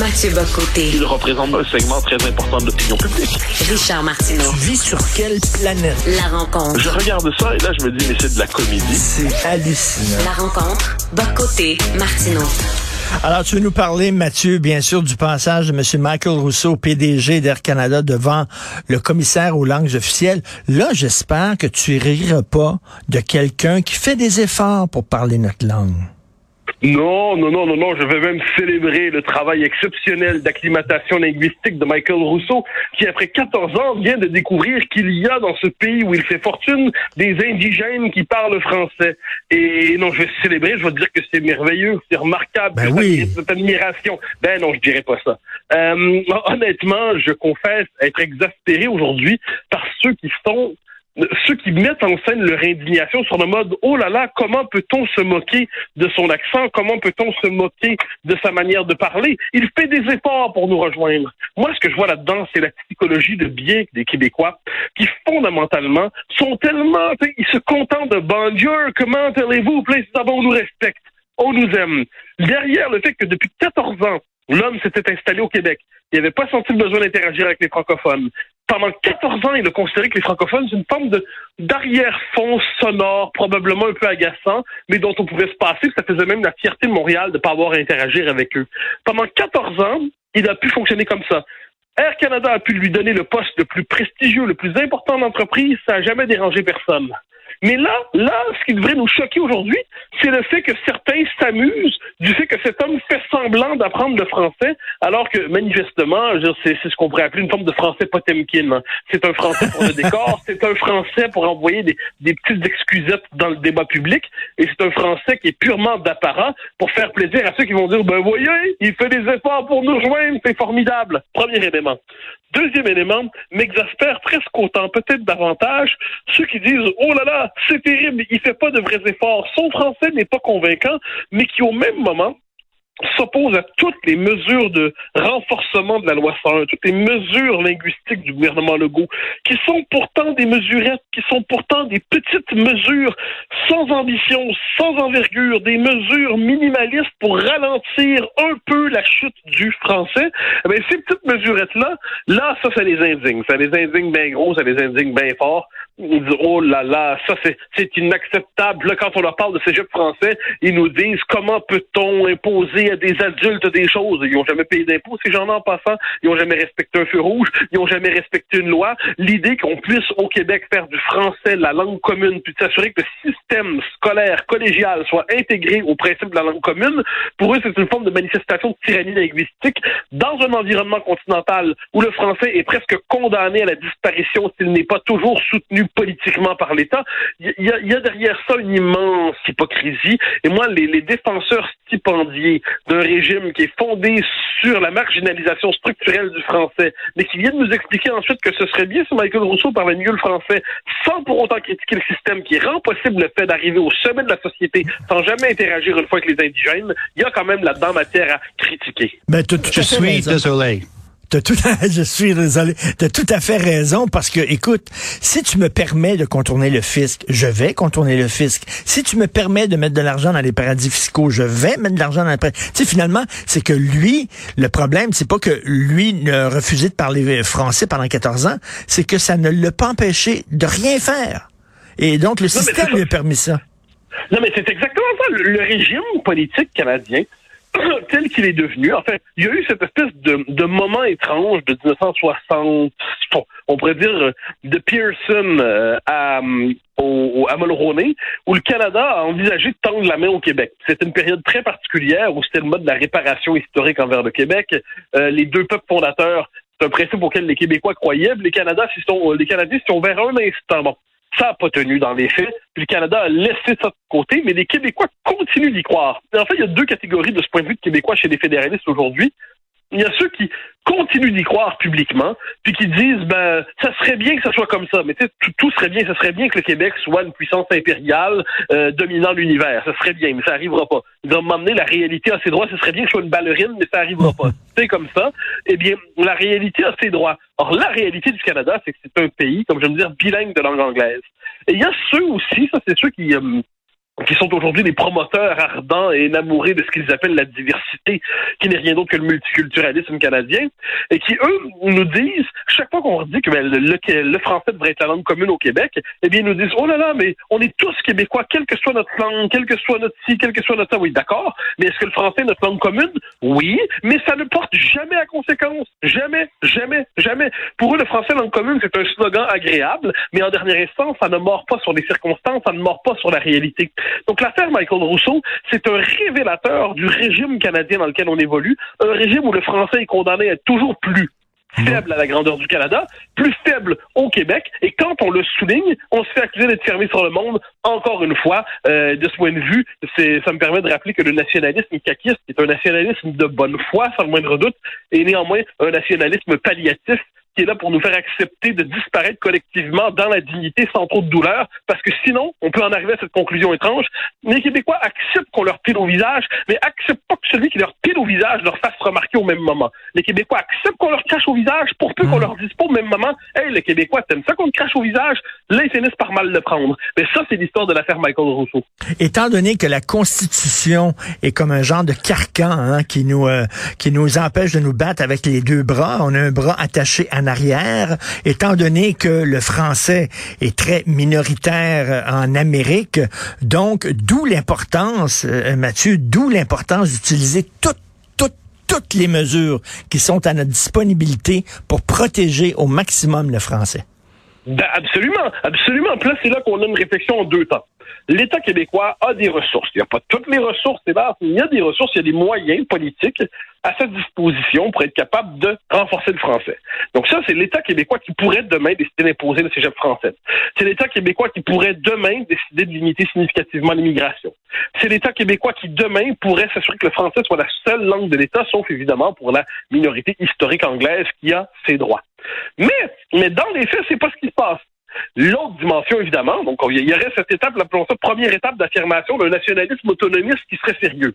Mathieu Bocoté. Il représente un segment très important de l'opinion publique. Richard Martineau. Tu vis sur quelle planète? La rencontre. Je regarde ça et là, je me dis, mais c'est de la comédie. C'est hallucinant. La rencontre. Bocoté. Martineau. Alors, tu veux nous parler, Mathieu, bien sûr, du passage de M. Michael Rousseau, PDG d'Air Canada, devant le commissaire aux langues officielles. Là, j'espère que tu riras pas de quelqu'un qui fait des efforts pour parler notre langue. Non, non, non, non, non. Je vais même célébrer le travail exceptionnel d'acclimatation linguistique de Michael Rousseau, qui après 14 ans vient de découvrir qu'il y a dans ce pays où il fait fortune des indigènes qui parlent français. Et non, je vais célébrer, je vais dire que c'est merveilleux, c'est remarquable, Ben oui. cette admiration. Ben non, je dirais pas ça. Euh, honnêtement, je confesse être exaspéré aujourd'hui par ceux qui sont ceux qui mettent en scène leur indignation sur le mode oh là là comment peut-on se moquer de son accent? Comment peut-on se moquer de sa manière de parler? Il fait des efforts pour nous rejoindre moi ce que je vois là-dedans c'est la psychologie de bien des Québécois qui fondamentalement sont tellement ils se contentent de bonjour comment allez-vous? Plein d'abord on nous respecte. On nous aime derrière le fait que depuis 14 ans l'homme s'était installé au Québec il n'avait pas senti le besoin d'interagir avec les francophones pendant 14 ans, il a considéré que les francophones, c'est une forme d'arrière-fond sonore, probablement un peu agaçant, mais dont on pouvait se passer. Ça faisait même la fierté de Montréal de ne pas avoir à interagir avec eux. Pendant 14 ans, il a pu fonctionner comme ça. Air Canada a pu lui donner le poste le plus prestigieux, le plus important de l'entreprise. Ça n'a jamais dérangé personne. Mais là, là, ce qui devrait nous choquer aujourd'hui, c'est le fait que certains s'amusent du fait que cet homme fait semblant d'apprendre le français, alors que manifestement, c'est ce qu'on pourrait appeler une forme de français Potemkin. hein. C'est un français pour le décor, c'est un français pour envoyer des, des petites excusettes dans le débat public, et c'est un français qui est purement d'apparat pour faire plaisir à ceux qui vont dire, ben voyez, il fait des efforts pour nous rejoindre, c'est formidable. Premier élément. Deuxième élément, m'exaspère presque autant, peut-être davantage, ceux qui disent Oh là là, c'est terrible, il fait pas de vrais efforts. Son français n'est pas convaincant, mais qui au même moment s'oppose à toutes les mesures de renforcement de la loi 101, toutes les mesures linguistiques du gouvernement Legault, qui sont pourtant des mesurettes, qui sont pourtant des petites mesures sans ambition, sans envergure, des mesures minimalistes pour ralentir un peu la chute du français. Eh bien, ces petites mesurettes-là, là, ça, ça les indigne. Ça les indigne bien gros, ça les indigne bien fort. Ils disent, oh là là, ça c'est, c'est inacceptable. Là, quand on leur parle de cégep français, ils nous disent comment peut-on imposer à des adultes des choses. Ils n'ont jamais payé d'impôts, ces gens-là en passant. Ils n'ont jamais respecté un feu rouge. Ils n'ont jamais respecté une loi. L'idée qu'on puisse au Québec faire du français la langue commune, puis s'assurer que le système scolaire collégial soit intégré au principe de la langue commune, pour eux, c'est une forme de manifestation de tyrannie linguistique dans un environnement continental où le français est presque condamné à la disparition s'il n'est pas toujours soutenu politiquement par l'État. Il y, y a derrière ça une immense hypocrisie. Et moi, les, les défenseurs stipendiés d'un régime qui est fondé sur la marginalisation structurelle du français, mais qui viennent nous expliquer ensuite que ce serait bien si Michael Rousseau parlait mieux le français, sans pour autant critiquer le système qui rend possible le fait d'arriver au sommet de la société sans jamais interagir une fois avec les indigènes, il y a quand même là-dedans matière à critiquer. Ben, tout Je suis désolé. T'as tout à- je suis désolé. T'as tout à fait raison parce que, écoute, si tu me permets de contourner le fisc, je vais contourner le fisc. Si tu me permets de mettre de l'argent dans les paradis fiscaux, je vais mettre de l'argent dans les paradis. Tu sais, finalement, c'est que lui, le problème, c'est pas que lui ne refusait de parler français pendant 14 ans, c'est que ça ne l'a pas empêché de rien faire. Et donc, le système lui a permis ça. Non, mais c'est exactement ça. Le, le régime politique canadien, tel qu'il est devenu, en fait, il y a eu cette espèce de, de moment étrange de 1960, bon, on pourrait dire euh, de Pearson euh, à, euh, au, à Mulroney, où le Canada a envisagé de tendre la main au Québec. C'était une période très particulière où c'était le mode de la réparation historique envers le Québec. Euh, les deux peuples fondateurs, c'est un principe auquel les Québécois croyaient. Les Canadiens s'y sont, les Canadiens sont vers un instant. Bon, ça n'a pas tenu dans les faits. Puis le Canada a laissé ça de côté, mais les Québécois continuent d'y croire. En fait, il y a deux catégories de ce point de vue de Québécois chez les fédéralistes aujourd'hui. Il y a ceux qui continuent d'y croire publiquement, puis qui disent ben ça serait bien que ça soit comme ça, mais tu sais tout, serait bien, ça serait bien que le Québec soit une puissance impériale euh, dominant l'univers, ça serait bien, mais ça arrivera pas. Ils vont m'emmener la réalité à ses droits, ce serait bien que je sois une ballerine, mais ça arrivera pas. C'est comme ça. Eh bien, la réalité a ses droits. Or la réalité du Canada, c'est que c'est un pays, comme je veux dire, bilingue de langue anglaise. Et il y a ceux aussi, ça c'est ceux qui euh, qui sont aujourd'hui des promoteurs ardents et énamourés de ce qu'ils appellent la diversité, qui n'est rien d'autre que le multiculturalisme canadien, et qui, eux, nous disent, chaque fois qu'on dit que ben, le, français devrait être la langue commune au Québec, eh bien, ils nous disent, oh là là, mais on est tous québécois, quelle que soit notre langue, quelle que soit notre ci, quelle que soit notre ça. Oui, d'accord, mais est-ce que le français est notre langue commune? Oui, mais ça ne porte jamais à conséquence. Jamais, jamais, jamais. Pour eux, le français langue commune, c'est un slogan agréable, mais en dernière instance, ça ne mord pas sur les circonstances, ça ne mord pas sur la réalité. Donc l'affaire Michael Rousseau, c'est un révélateur du régime canadien dans lequel on évolue, un régime où le français est condamné à être toujours plus faible à la grandeur du Canada, plus faible au Québec, et quand on le souligne, on se fait accuser d'être fermé sur le monde. Encore une fois, euh, de ce point de vue, c'est, ça me permet de rappeler que le nationalisme caquiste est un nationalisme de bonne foi, sans le moindre doute, et néanmoins un nationalisme palliatif qui est là pour nous faire accepter de disparaître collectivement dans la dignité sans trop de douleur, parce que sinon, on peut en arriver à cette conclusion étrange. Les Québécois acceptent qu'on leur pile au visage, mais acceptent pas que celui qui leur pile au visage leur fasse remarquer au même moment. Les Québécois acceptent qu'on leur crache au visage pour peu qu'on hmm. leur dise pas au même moment, hey, les Québécois, t'aimes ça qu'on te crache au visage? Là, ils finissent par mal le prendre. Mais ça, c'est l'histoire de l'affaire Michael Rousseau. Étant donné que la Constitution est comme un genre de carcan hein, qui nous euh, qui nous empêche de nous battre avec les deux bras, on a un bras attaché à en arrière, étant donné que le français est très minoritaire en Amérique. Donc, d'où l'importance, euh, Mathieu, d'où l'importance d'utiliser toutes, toutes, toutes les mesures qui sont à notre disponibilité pour protéger au maximum le français. Ben, absolument, absolument. Là, c'est là qu'on a une réflexion en deux temps. L'État québécois a des ressources. Il n'y a pas toutes les ressources, c'est mais il y a des ressources, il y a des moyens politiques à sa disposition pour être capable de renforcer le français. Donc ça, c'est l'État québécois qui pourrait demain décider d'imposer le cégep français. C'est l'État québécois qui pourrait demain décider de limiter significativement l'immigration. C'est l'État québécois qui demain pourrait s'assurer que le français soit la seule langue de l'État, sauf évidemment pour la minorité historique anglaise qui a ses droits. Mais, mais dans les faits, c'est pas ce qui se passe. L'autre dimension, évidemment, donc il y aurait cette étape, appelons ça première étape d'affirmation d'un nationalisme autonomiste qui serait sérieux.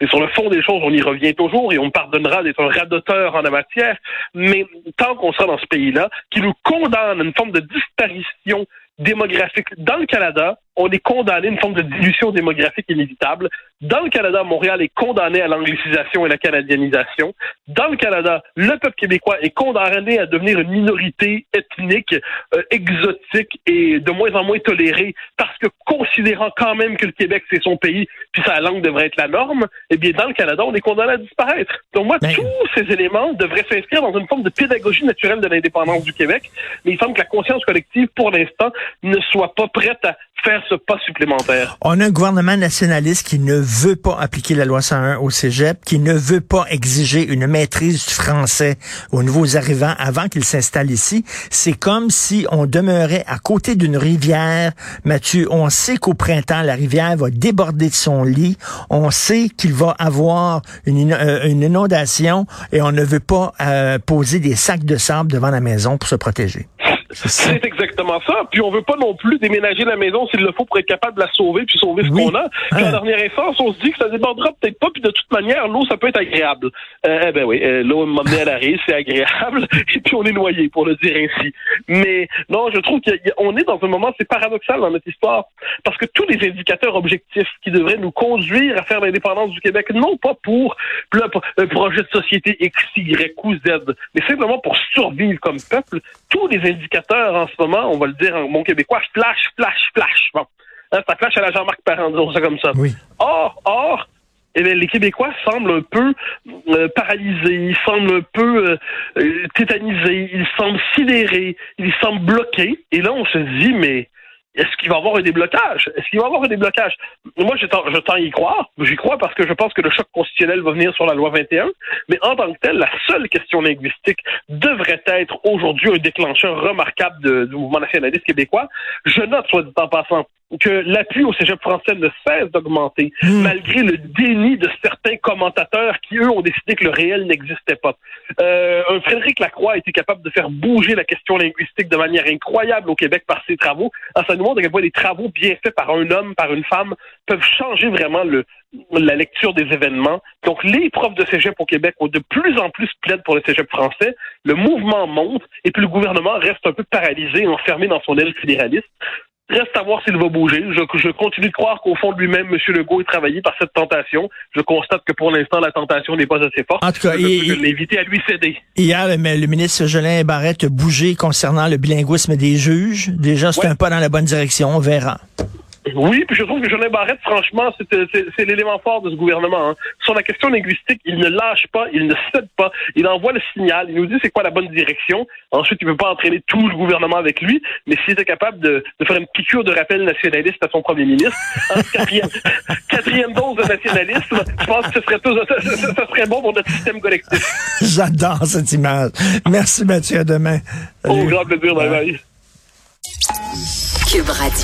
Mais sur le fond des choses, on y revient toujours et on pardonnera d'être un radoteur en la matière, mais tant qu'on sera dans ce pays-là, qui nous condamne à une forme de disparition démographique dans le Canada, on est condamné à une forme de dilution démographique inévitable. Dans le Canada, Montréal est condamné à l'anglicisation et la canadianisation. Dans le Canada, le peuple québécois est condamné à devenir une minorité ethnique, euh, exotique et de moins en moins tolérée parce que considérant quand même que le Québec c'est son pays, puis sa langue devrait être la norme, eh bien dans le Canada, on est condamné à disparaître. Donc moi, tous ces éléments devraient s'inscrire dans une forme de pédagogie naturelle de l'indépendance du Québec, mais il semble que la conscience collective, pour l'instant, ne soit pas prête à faire ce pas supplémentaire. On a un gouvernement nationaliste qui ne veut pas appliquer la loi 101 au cégep, qui ne veut pas exiger une maîtrise du français aux nouveaux arrivants avant qu'ils s'installent ici. C'est comme si on demeurait à côté d'une rivière. Mathieu, on sait qu'au printemps, la rivière va déborder de son lit. On sait qu'il va avoir une, euh, une, inondation et on ne veut pas euh, poser des sacs de sable devant la maison pour se protéger. C'est exactement ça. Puis on veut pas non plus déménager la maison s'il le faut pour être capable de la sauver puis sauver ce qu'on a. Puis en ah. dernière instance, on se dit que ça débordera peut-être pas. Puis de toute manière, l'eau, ça peut être agréable. Euh, eh ben oui, euh, l'eau m'amener à la rive, c'est agréable. Et puis on est noyé, pour le dire ainsi. Mais non, je trouve qu'on est dans un moment, c'est paradoxal dans notre histoire, parce que tous les indicateurs objectifs qui devraient nous conduire à faire l'indépendance du Québec, non pas pour un projet de société X, Y ou Z, mais simplement pour survivre comme peuple, tous les indicateurs en ce moment, on va le dire en bon québécois, flash, flash, flash. Bon. Hein, ça flash à la Jean-Marc Parent, disons ça comme ça. Oui. Or, or, eh les Québécois semblent un peu euh, paralysés, ils semblent un peu euh, euh, tétanisés, ils semblent sidérés, ils semblent bloqués. Et là, on se dit, mais est-ce qu'il va y avoir un déblocage? Est-ce qu'il va y avoir un déblocage? Moi, je tends, à y croire. J'y crois parce que je pense que le choc constitutionnel va venir sur la loi 21. Mais en tant que tel, la seule question linguistique devrait être aujourd'hui un déclencheur remarquable du mouvement nationaliste québécois. Je note, soit dit en passant, que l'appui au cégep français ne cesse d'augmenter, hmm. malgré le déni de certains commentateurs qui, eux, ont décidé que le réel n'existait pas. Euh, un Frédéric Lacroix a été capable de faire bouger la question linguistique de manière incroyable au Québec par ses travaux. En ça nous montre à quel point des travaux bien faits par un homme, par une femme, peuvent changer vraiment le, la lecture des événements. Donc, les profs de cégep au Québec ont de plus en plus plaident pour le cégep français. Le mouvement monte et puis le gouvernement reste un peu paralysé, enfermé dans son aile fédéraliste. Reste à voir s'il va bouger. Je, je continue de croire qu'au fond de lui-même, M. Legault est travaillé par cette tentation. Je constate que pour l'instant, la tentation n'est pas assez forte. En tout cas, je il- peux l'inviter à lui céder. Hier, le, le ministre Jolin Barrette a bougé concernant le bilinguisme des juges. Déjà, c'est Ouais. un pas dans la bonne direction. On verra. Oui, puis je trouve que Jolin Barrette, franchement, c'est c'est l'élément fort de ce gouvernement. hein. Sur la question linguistique, il ne lâche pas, il ne cède pas, il envoie le signal, il nous dit c'est quoi la bonne direction. Ensuite, il ne peut pas entraîner tout le gouvernement avec lui, mais s'il était capable de, de faire une piqûre de rappel nationaliste à son premier ministre, hein, quatrième, quatrième dose de nationalisme, je pense que ce serait, tout, ça, ça- ça serait bon pour notre système collectif. J'adore cette image. Merci Mathieu, à demain. Au grand plaisir, bye bye. Cube Radio.